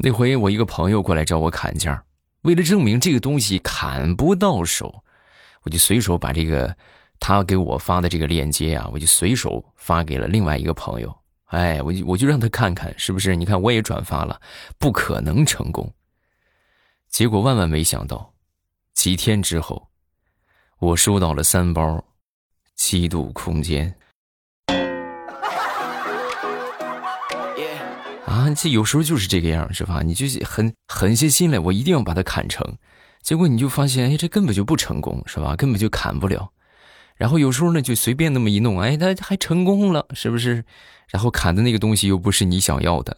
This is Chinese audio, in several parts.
那回我一个朋友过来找我砍价，为了证明这个东西砍不到手，我就随手把这个他给我发的这个链接啊，我就随手发给了另外一个朋友。哎，我就我就让他看看是不是？你看我也转发了，不可能成功。结果万万没想到，几天之后，我收到了三包七度空间。啊，这有时候就是这个样，是吧？你就是狠狠下心来，我一定要把它砍成，结果你就发现，哎，这根本就不成功，是吧？根本就砍不了。然后有时候呢，就随便那么一弄，哎，它还成功了，是不是？然后砍的那个东西又不是你想要的，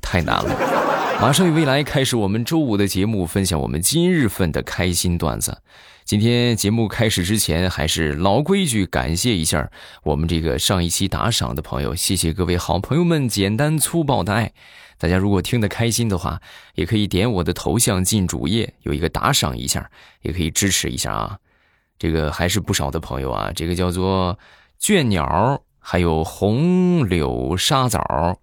太难了。马上与未来开始我们周五的节目，分享我们今日份的开心段子。今天节目开始之前，还是老规矩，感谢一下我们这个上一期打赏的朋友，谢谢各位好朋友们简单粗暴的爱。大家如果听得开心的话，也可以点我的头像进主页，有一个打赏一下，也可以支持一下啊。这个还是不少的朋友啊，这个叫做倦鸟，还有红柳沙枣，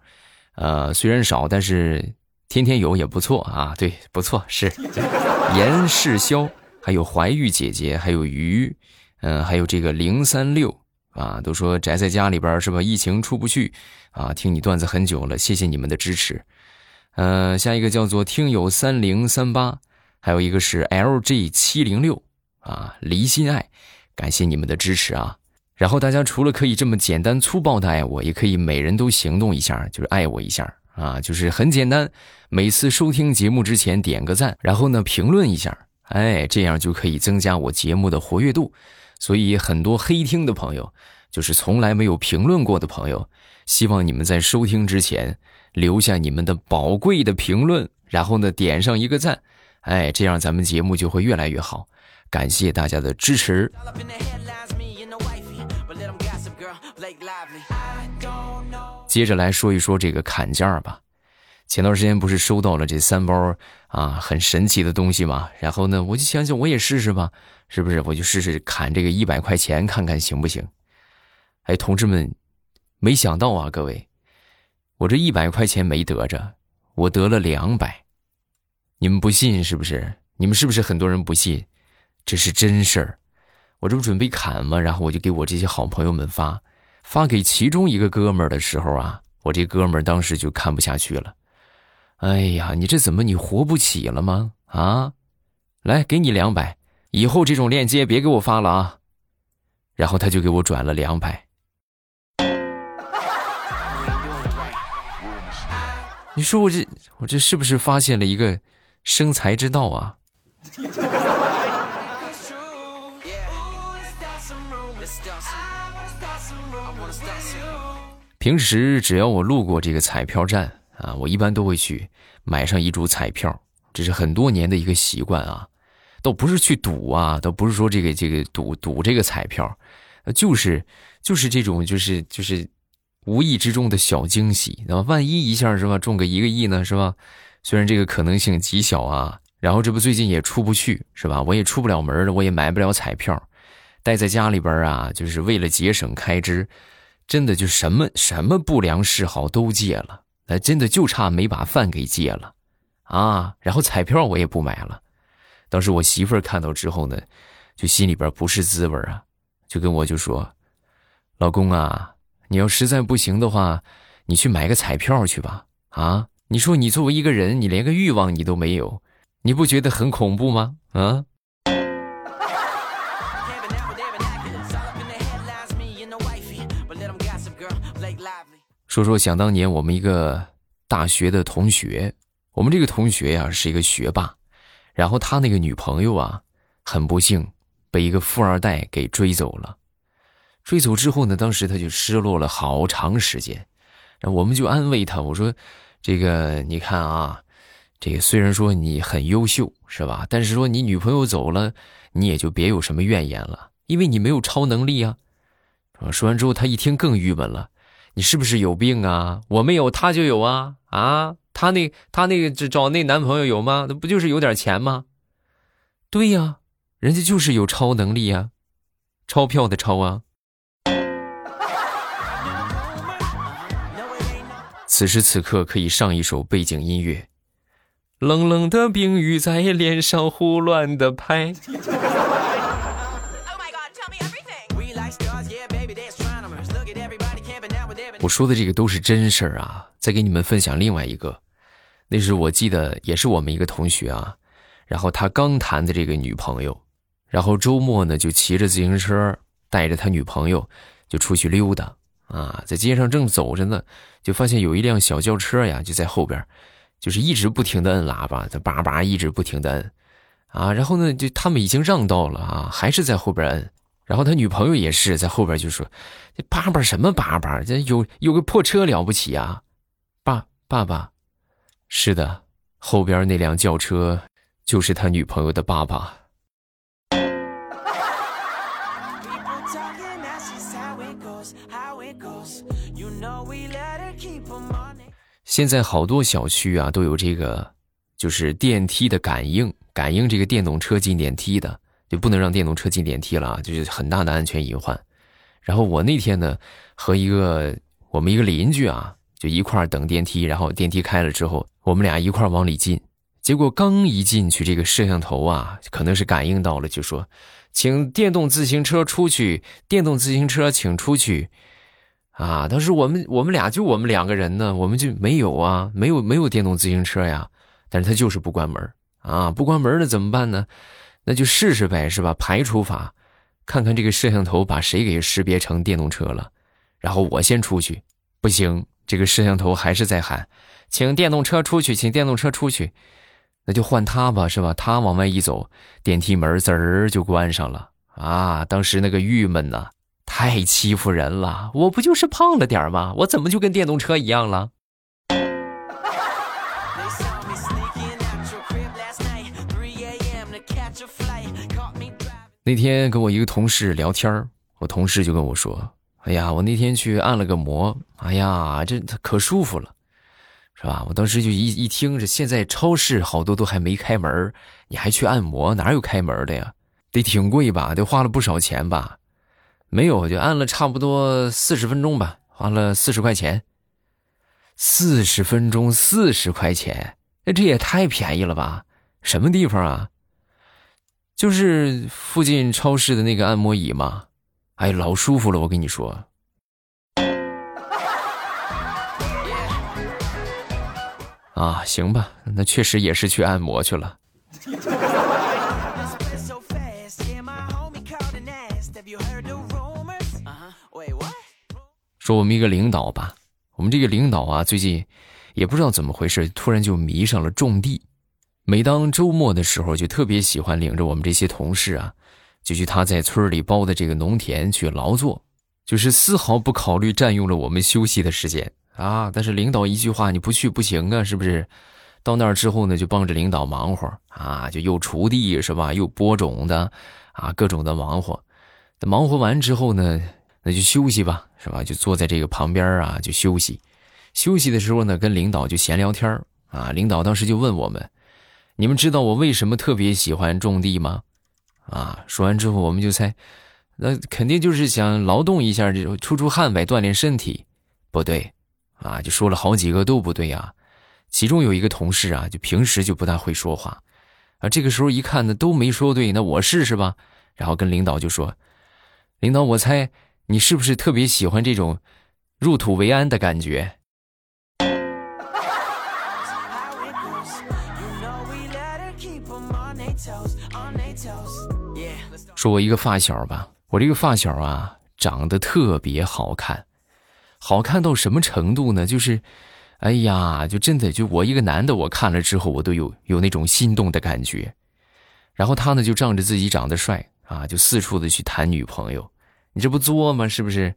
呃，虽然少，但是。天天有也不错啊，对，不错是，严世潇，还有怀玉姐姐，还有鱼，嗯，还有这个零三六啊，都说宅在家里边是吧？疫情出不去啊，听你段子很久了，谢谢你们的支持。嗯，下一个叫做听友三零三八，还有一个是 LG 七零六啊，离心爱，感谢你们的支持啊。然后大家除了可以这么简单粗暴的爱我，也可以每人都行动一下，就是爱我一下。啊，就是很简单，每次收听节目之前点个赞，然后呢评论一下，哎，这样就可以增加我节目的活跃度。所以很多黑听的朋友，就是从来没有评论过的朋友，希望你们在收听之前留下你们的宝贵的评论，然后呢点上一个赞，哎，这样咱们节目就会越来越好。感谢大家的支持。接着来说一说这个砍价吧。前段时间不是收到了这三包啊很神奇的东西吗？然后呢，我就想想我也试试吧，是不是？我就试试砍这个一百块钱，看看行不行？哎，同志们，没想到啊，各位，我这一百块钱没得着，我得了两百。你们不信是不是？你们是不是很多人不信？这是真事儿。我这不准备砍吗？然后我就给我这些好朋友们发。发给其中一个哥们儿的时候啊，我这哥们儿当时就看不下去了。哎呀，你这怎么你活不起了吗？啊，来给你两百，以后这种链接别给我发了啊。然后他就给我转了两百。你说我这我这是不是发现了一个生财之道啊？平时只要我路过这个彩票站啊，我一般都会去买上一注彩票，这是很多年的一个习惯啊。倒不是去赌啊，倒不是说这个这个赌赌这个彩票，就是就是这种就是就是无意之中的小惊喜，那么万一一下是吧中个一个亿呢是吧？虽然这个可能性极小啊，然后这不最近也出不去是吧？我也出不了门了，我也买不了彩票，待在家里边啊，就是为了节省开支。真的就什么什么不良嗜好都戒了，那真的就差没把饭给戒了，啊！然后彩票我也不买了。当时我媳妇儿看到之后呢，就心里边不是滋味啊，就跟我就说：“老公啊，你要实在不行的话，你去买个彩票去吧。啊，你说你作为一个人，你连个欲望你都没有，你不觉得很恐怖吗？啊？”说说想当年我们一个大学的同学，我们这个同学呀是一个学霸，然后他那个女朋友啊很不幸被一个富二代给追走了。追走之后呢，当时他就失落了好长时间。我们就安慰他，我说：“这个你看啊，这个虽然说你很优秀是吧？但是说你女朋友走了，你也就别有什么怨言了，因为你没有超能力啊。”说完之后，他一听更郁闷了。你是不是有病啊？我没有，他就有啊啊！他那他那个找那男朋友有吗？那不就是有点钱吗？对呀，人家就是有超能力啊，钞票的钞啊。此时此刻可以上一首背景音乐，冷冷的冰雨在脸上胡乱的拍。我说的这个都是真事儿啊！再给你们分享另外一个，那是我记得也是我们一个同学啊，然后他刚谈的这个女朋友，然后周末呢就骑着自行车带着他女朋友就出去溜达啊，在街上正走着呢，就发现有一辆小轿车呀就在后边，就是一直不停的摁喇叭，他叭叭一直不停的摁啊，然后呢就他们已经让道了啊，还是在后边摁。然后他女朋友也是在后边就说：“这叭叭什么叭叭？这有有个破车了不起啊？”爸爸爸，是的，后边那辆轿车就是他女朋友的爸爸。现在好多小区啊都有这个，就是电梯的感应，感应这个电动车进电梯的。就不能让电动车进电梯了，就是很大的安全隐患。然后我那天呢，和一个我们一个邻居啊，就一块等电梯，然后电梯开了之后，我们俩一块往里进。结果刚一进去，这个摄像头啊，可能是感应到了，就说：“请电动自行车出去，电动自行车请出去。”啊，当时我们我们俩就我们两个人呢，我们就没有啊，没有没有电动自行车呀。但是他就是不关门啊，不关门那怎么办呢？那就试试呗，是吧？排除法，看看这个摄像头把谁给识别成电动车了。然后我先出去，不行，这个摄像头还是在喊，请电动车出去，请电动车出去。那就换他吧，是吧？他往外一走，电梯门滋儿就关上了啊！当时那个郁闷呐，太欺负人了！我不就是胖了点吗？我怎么就跟电动车一样了？那天跟我一个同事聊天我同事就跟我说：“哎呀，我那天去按了个摩，哎呀，这可舒服了，是吧？”我当时就一一听，这现在超市好多都还没开门，你还去按摩，哪有开门的呀？得挺贵吧？得花了不少钱吧？没有，就按了差不多四十分钟吧，花了四十块钱。四十分钟四十块钱，那这也太便宜了吧？什么地方啊？就是附近超市的那个按摩椅嘛，哎，老舒服了，我跟你说。啊，行吧，那确实也是去按摩去了。说我们一个领导吧，我们这个领导啊，最近也不知道怎么回事，突然就迷上了种地。每当周末的时候，就特别喜欢领着我们这些同事啊，就去他在村里包的这个农田去劳作，就是丝毫不考虑占用了我们休息的时间啊。但是领导一句话，你不去不行啊，是不是？到那儿之后呢，就帮着领导忙活啊，就又锄地是吧，又播种的啊，各种的忙活。忙活完之后呢，那就休息吧，是吧？就坐在这个旁边啊，就休息。休息的时候呢，跟领导就闲聊天啊。领导当时就问我们。你们知道我为什么特别喜欢种地吗？啊，说完之后我们就猜，那肯定就是想劳动一下，这种出出汗呗，锻炼身体。不对，啊，就说了好几个都不对啊。其中有一个同事啊，就平时就不大会说话，啊，这个时候一看呢都没说对，那我试试吧。然后跟领导就说：“领导，我猜你是不是特别喜欢这种入土为安的感觉？”说我一个发小吧，我这个发小啊，长得特别好看，好看到什么程度呢？就是，哎呀，就真的就我一个男的，我看了之后，我都有有那种心动的感觉。然后他呢，就仗着自己长得帅啊，就四处的去谈女朋友，你这不作吗？是不是？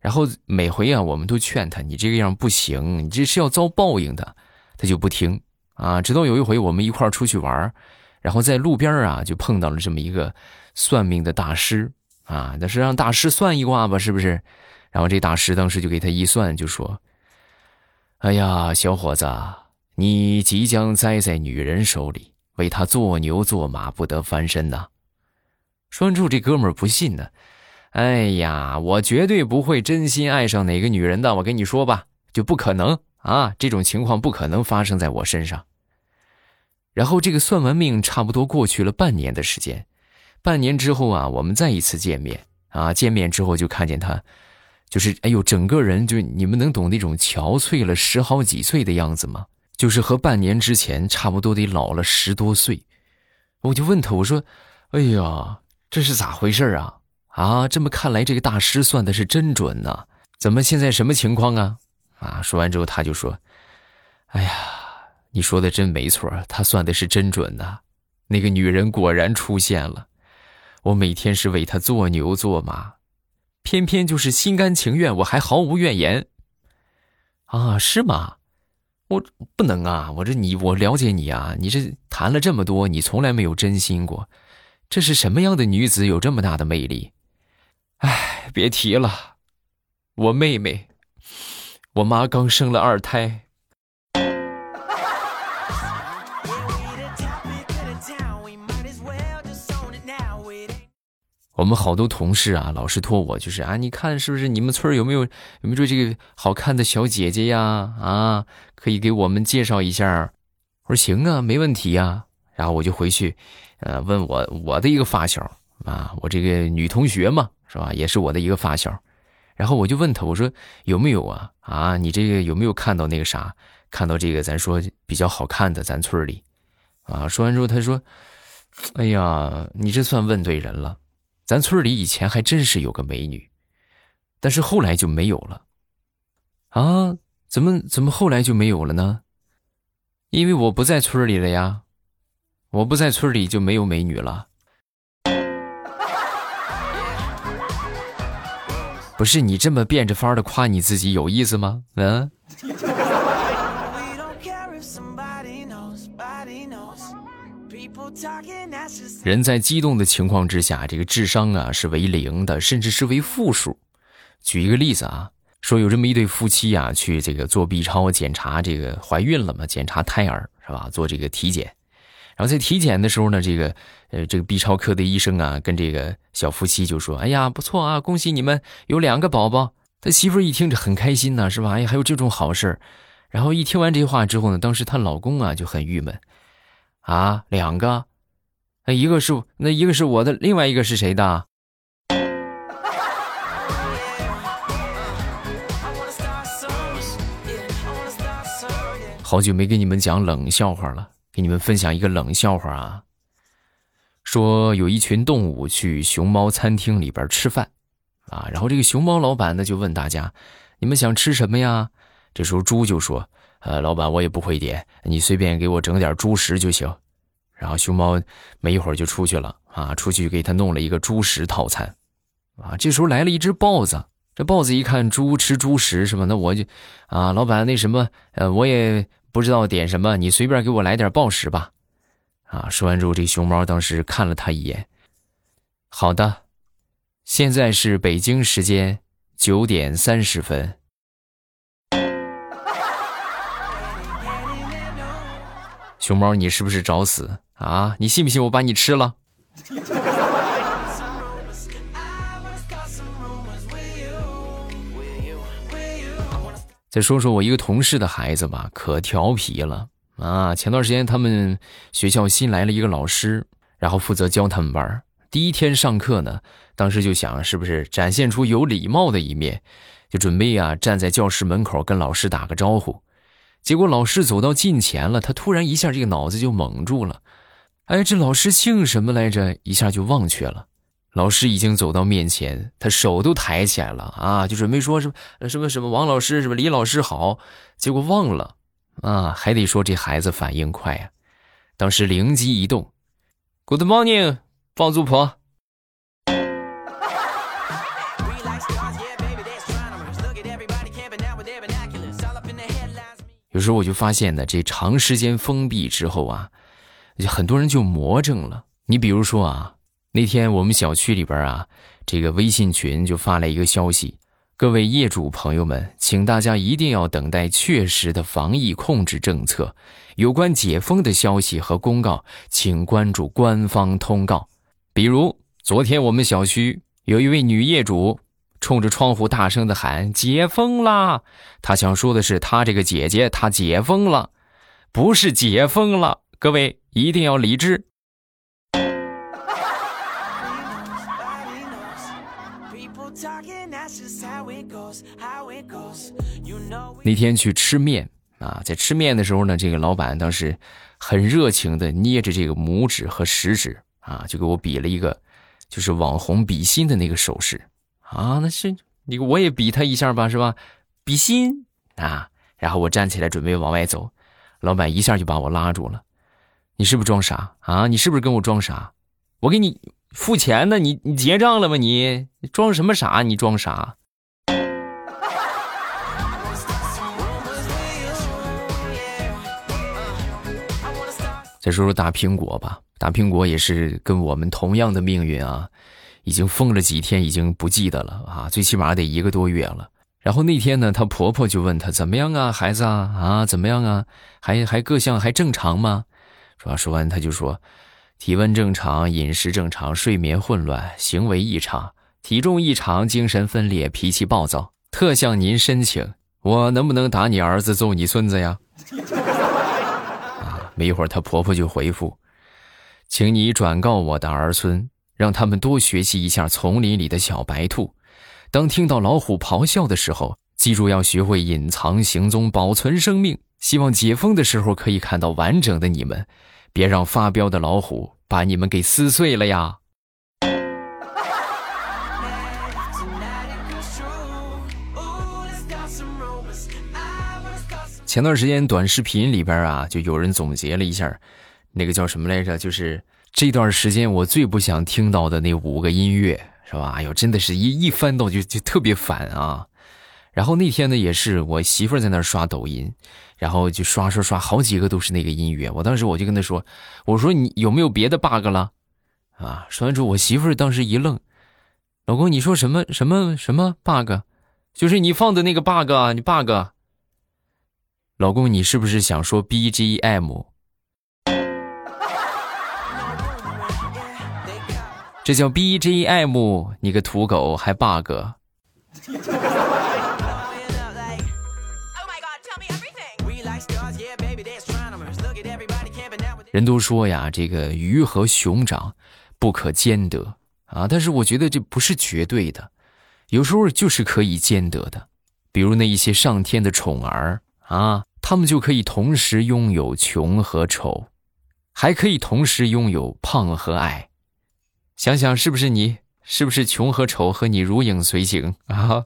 然后每回啊，我们都劝他，你这个样不行，你这是要遭报应的，他就不听啊。直到有一回我们一块儿出去玩然后在路边啊，就碰到了这么一个。算命的大师啊，那是让大师算一卦吧，是不是？然后这大师当时就给他一算，就说：“哎呀，小伙子，你即将栽在女人手里，为她做牛做马，不得翻身呐。”说完之后，这哥们儿不信呢。哎呀，我绝对不会真心爱上哪个女人的，我跟你说吧，就不可能啊，这种情况不可能发生在我身上。然后这个算完命，差不多过去了半年的时间。半年之后啊，我们再一次见面啊，见面之后就看见他，就是哎呦，整个人就你们能懂那种憔悴了十好几岁的样子吗？就是和半年之前差不多得老了十多岁。我就问他，我说：“哎呀，这是咋回事啊？啊，这么看来，这个大师算的是真准呐。怎么现在什么情况啊？”啊，说完之后他就说：“哎呀，你说的真没错，他算的是真准呐。那个女人果然出现了。我每天是为她做牛做马，偏偏就是心甘情愿，我还毫无怨言。啊，是吗？我不能啊！我这你，我了解你啊，你这谈了这么多，你从来没有真心过。这是什么样的女子有这么大的魅力？哎，别提了，我妹妹。”我妈刚生了二胎。我们好多同事啊，老是托我，就是啊，你看是不是你们村有没有有没有这个好看的小姐姐呀？啊，可以给我们介绍一下。我说行啊，没问题呀。然后我就回去，呃，问我我的一个发小啊，我这个女同学嘛，是吧？也是我的一个发小。然后我就问他，我说有没有啊？啊，你这个有没有看到那个啥？看到这个咱说比较好看的，咱村里，啊，说完之后他说：“哎呀，你这算问对人了，咱村里以前还真是有个美女，但是后来就没有了。啊，怎么怎么后来就没有了呢？因为我不在村里了呀，我不在村里就没有美女了。”不是你这么变着法的夸你自己有意思吗？嗯。人在激动的情况之下，这个智商啊是为零的，甚至是为负数。举一个例子啊，说有这么一对夫妻啊，去这个做 B 超检查，这个怀孕了嘛？检查胎儿是吧？做这个体检。然后在体检的时候呢，这个呃，这个 B 超科的医生啊，跟这个小夫妻就说：“哎呀，不错啊，恭喜你们有两个宝宝。”他媳妇一听着很开心呢，是吧？哎，还有这种好事然后一听完这话之后呢，当时她老公啊就很郁闷，啊，两个，那一个是那一个是我的，另外一个是谁的？好久没给你们讲冷笑话了。给你们分享一个冷笑话啊，说有一群动物去熊猫餐厅里边吃饭，啊，然后这个熊猫老板呢就问大家，你们想吃什么呀？这时候猪就说，呃，老板我也不会点，你随便给我整点猪食就行。然后熊猫没一会儿就出去了，啊，出去给他弄了一个猪食套餐，啊，这时候来了一只豹子，这豹子一看猪吃猪食是吧？那我就，啊，老板那什么，呃，我也。不知道点什么，你随便给我来点暴食吧。啊！说完之后，这熊猫当时看了他一眼。好的，现在是北京时间九点三十分。熊猫，你是不是找死啊？你信不信我把你吃了？再说说我一个同事的孩子吧，可调皮了啊！前段时间他们学校新来了一个老师，然后负责教他们班。第一天上课呢，当时就想是不是展现出有礼貌的一面，就准备啊站在教室门口跟老师打个招呼。结果老师走到近前了，他突然一下这个脑子就蒙住了，哎，这老师姓什么来着？一下就忘却了。老师已经走到面前，他手都抬起来了啊，就准备说什么什么什么王老师什么李老师好，结果忘了啊，还得说这孩子反应快啊，当时灵机一动，Good morning，放租婆。有时候我就发现呢，这长时间封闭之后啊，很多人就魔怔了。你比如说啊。那天我们小区里边啊，这个微信群就发了一个消息：各位业主朋友们，请大家一定要等待确实的防疫控制政策，有关解封的消息和公告，请关注官方通告。比如昨天我们小区有一位女业主冲着窗户大声的喊“解封啦”，他想说的是他这个姐姐她解封了，不是解封了。各位一定要理智。那天去吃面啊，在吃面的时候呢，这个老板当时很热情的捏着这个拇指和食指啊，就给我比了一个，就是网红比心的那个手势啊。那是你我也比他一下吧，是吧？比心啊。然后我站起来准备往外走，老板一下就把我拉住了。你是不是装傻啊？你是不是跟我装傻？我给你付钱呢，你你结账了吗？你装什么傻？你装傻？再说说大苹果吧，大苹果也是跟我们同样的命运啊，已经疯了几天，已经不记得了啊，最起码得一个多月了。然后那天呢，她婆婆就问她怎么样啊，孩子啊啊怎么样啊，还还各项还正常吗？说说完，她就说，体温正常，饮食正常，睡眠混乱，行为异常，体重异常，精神分裂，脾气暴躁，特向您申请，我能不能打你儿子，揍你孙子呀？啊没一会儿，她婆婆就回复：“请你转告我的儿孙，让他们多学习一下丛林里的小白兔。当听到老虎咆哮的时候，记住要学会隐藏行踪，保存生命。希望解封的时候可以看到完整的你们，别让发飙的老虎把你们给撕碎了呀！”前段时间短视频里边啊，就有人总结了一下，那个叫什么来着？就是这段时间我最不想听到的那五个音乐，是吧？哎呦，真的是一一翻到就就特别烦啊！然后那天呢，也是我媳妇在那刷抖音，然后就刷刷刷，好几个都是那个音乐。我当时我就跟她说：“我说你有没有别的 bug 了？”啊，说完之后，我媳妇当时一愣：“老公，你说什么什么什么 bug？就是你放的那个 bug，你 bug。”老公，你是不是想说 BGM？这叫 BGM，你个土狗还 bug？人都说呀，这个鱼和熊掌不可兼得啊，但是我觉得这不是绝对的，有时候就是可以兼得的，比如那一些上天的宠儿啊。他们就可以同时拥有穷和丑，还可以同时拥有胖和矮。想想是不是你？是不是穷和丑和你如影随形啊？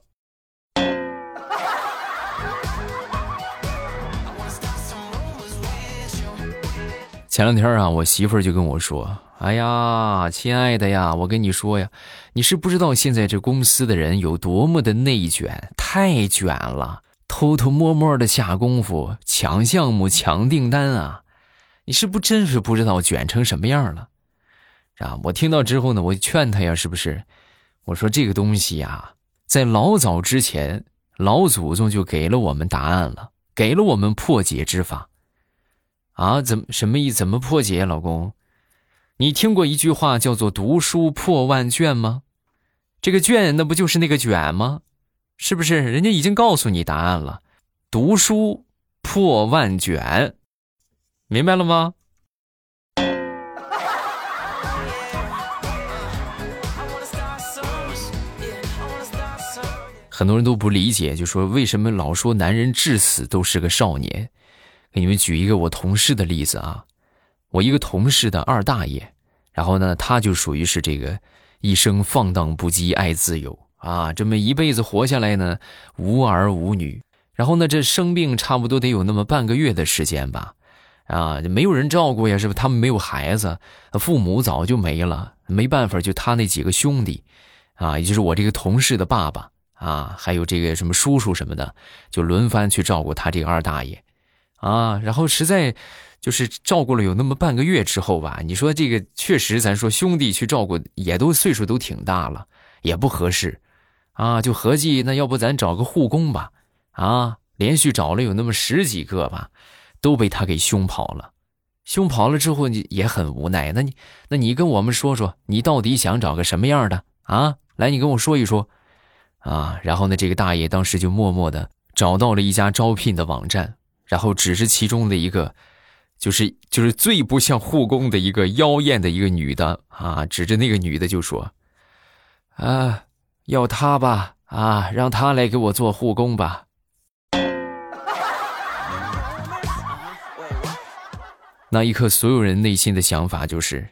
前两天啊，我媳妇就跟我说：“哎呀，亲爱的呀，我跟你说呀，你是不知道现在这公司的人有多么的内卷，太卷了。”偷偷摸摸的下功夫抢项目抢订单啊！你是不真是不知道卷成什么样了，啊！我听到之后呢，我就劝他呀，是不是？我说这个东西呀，在老早之前，老祖宗就给了我们答案了，给了我们破解之法。啊，怎么什么意？怎么破解？老公，你听过一句话叫做“读书破万卷”吗？这个卷，那不就是那个卷吗？是不是人家已经告诉你答案了？读书破万卷，明白了吗？很多人都不理解，就说为什么老说男人至死都是个少年？给你们举一个我同事的例子啊，我一个同事的二大爷，然后呢，他就属于是这个一生放荡不羁，爱自由。啊，这么一辈子活下来呢，无儿无女，然后呢，这生病差不多得有那么半个月的时间吧，啊，没有人照顾呀，是不？他们没有孩子，父母早就没了，没办法，就他那几个兄弟，啊，也就是我这个同事的爸爸啊，还有这个什么叔叔什么的，就轮番去照顾他这个二大爷，啊，然后实在就是照顾了有那么半个月之后吧，你说这个确实，咱说兄弟去照顾，也都岁数都挺大了，也不合适。啊，就合计那要不咱找个护工吧？啊，连续找了有那么十几个吧，都被他给凶跑了。凶跑了之后，你也很无奈。那你，那你跟我们说说，你到底想找个什么样的啊？来，你跟我说一说。啊，然后呢，这个大爷当时就默默的找到了一家招聘的网站，然后只是其中的一个，就是就是最不像护工的一个妖艳的一个女的啊，指着那个女的就说：“啊，要她吧，啊，让她来给我做护工吧。”那一刻，所有人内心的想法就是：“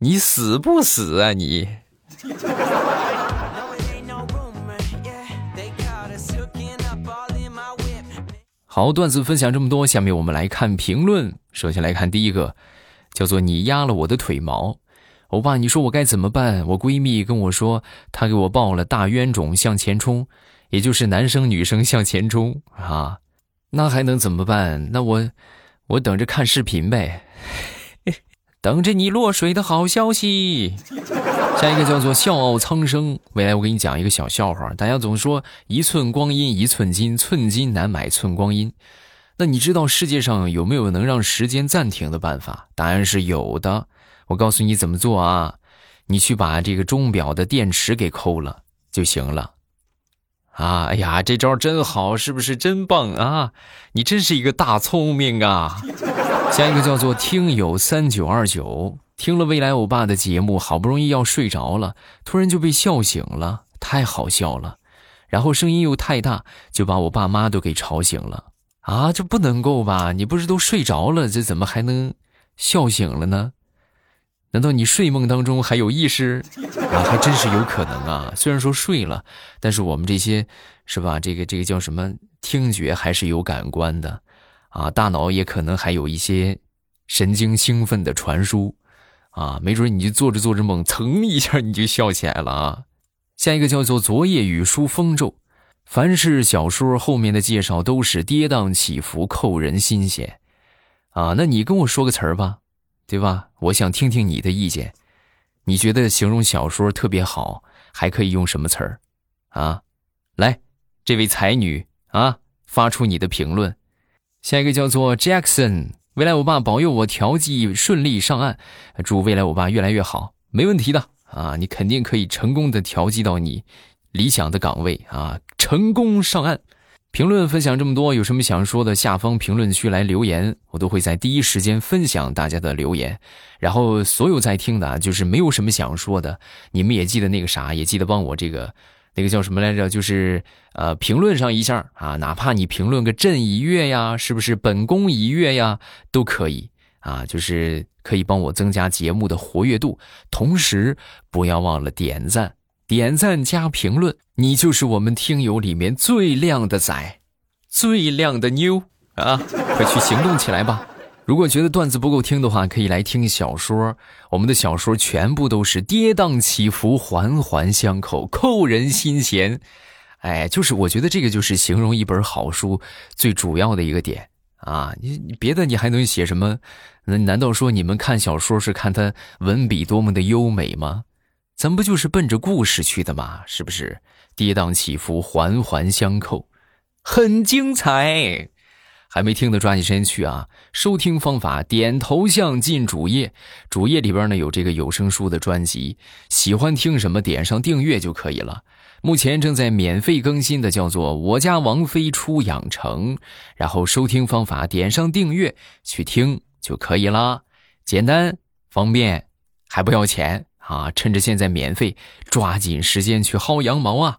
你死不死啊你？”好，段子分享这么多，下面我们来看评论。首先来看第一个，叫做“你压了我的腿毛”，欧巴，你说我该怎么办？我闺蜜跟我说，她给我报了大冤种向前冲，也就是男生女生向前冲啊，那还能怎么办？那我我等着看视频呗，等着你落水的好消息。下一个叫做笑傲苍生。未来我给你讲一个小笑话。大家总说一寸光阴一寸金，寸金难买寸光阴。那你知道世界上有没有能让时间暂停的办法？答案是有的。我告诉你怎么做啊？你去把这个钟表的电池给抠了就行了。啊，哎呀，这招真好，是不是真棒啊？你真是一个大聪明啊！下一个叫做听友三九二九。听了未来欧巴的节目，好不容易要睡着了，突然就被笑醒了，太好笑了。然后声音又太大，就把我爸妈都给吵醒了。啊，这不能够吧？你不是都睡着了，这怎么还能笑醒了呢？难道你睡梦当中还有意识？啊，还真是有可能啊。虽然说睡了，但是我们这些是吧？这个这个叫什么？听觉还是有感官的，啊，大脑也可能还有一些神经兴奋的传输。啊，没准你就做着做着梦，噌一下你就笑起来了啊！下一个叫做“昨夜雨疏风骤”，凡是小说后面的介绍都是跌宕起伏，扣人心弦。啊，那你跟我说个词儿吧，对吧？我想听听你的意见。你觉得形容小说特别好，还可以用什么词儿？啊，来，这位才女啊，发出你的评论。下一个叫做 Jackson。未来我爸保佑我调剂顺利上岸，祝未来我爸越来越好，没问题的啊！你肯定可以成功的调剂到你理想的岗位啊，成功上岸。评论分享这么多，有什么想说的，下方评论区来留言，我都会在第一时间分享大家的留言。然后所有在听的，就是没有什么想说的，你们也记得那个啥，也记得帮我这个。那个叫什么来着？就是呃，评论上一下啊，哪怕你评论个朕一月呀，是不是本宫一月呀，都可以啊，就是可以帮我增加节目的活跃度。同时不要忘了点赞，点赞加评论，你就是我们听友里面最靓的仔，最靓的妞啊！快去行动起来吧！如果觉得段子不够听的话，可以来听小说。我们的小说全部都是跌宕起伏、环环相扣、扣人心弦。哎，就是我觉得这个就是形容一本好书最主要的一个点啊！你别的你还能写什么？那难道说你们看小说是看它文笔多么的优美吗？咱不就是奔着故事去的吗？是不是？跌宕起伏、环环相扣，很精彩。还没听的，抓紧时间去啊！收听方法：点头像进主页，主页里边呢有这个有声书的专辑，喜欢听什么点上订阅就可以了。目前正在免费更新的叫做《我家王妃出养成》，然后收听方法点上订阅去听就可以了，简单方便，还不要钱啊！趁着现在免费，抓紧时间去薅羊毛啊！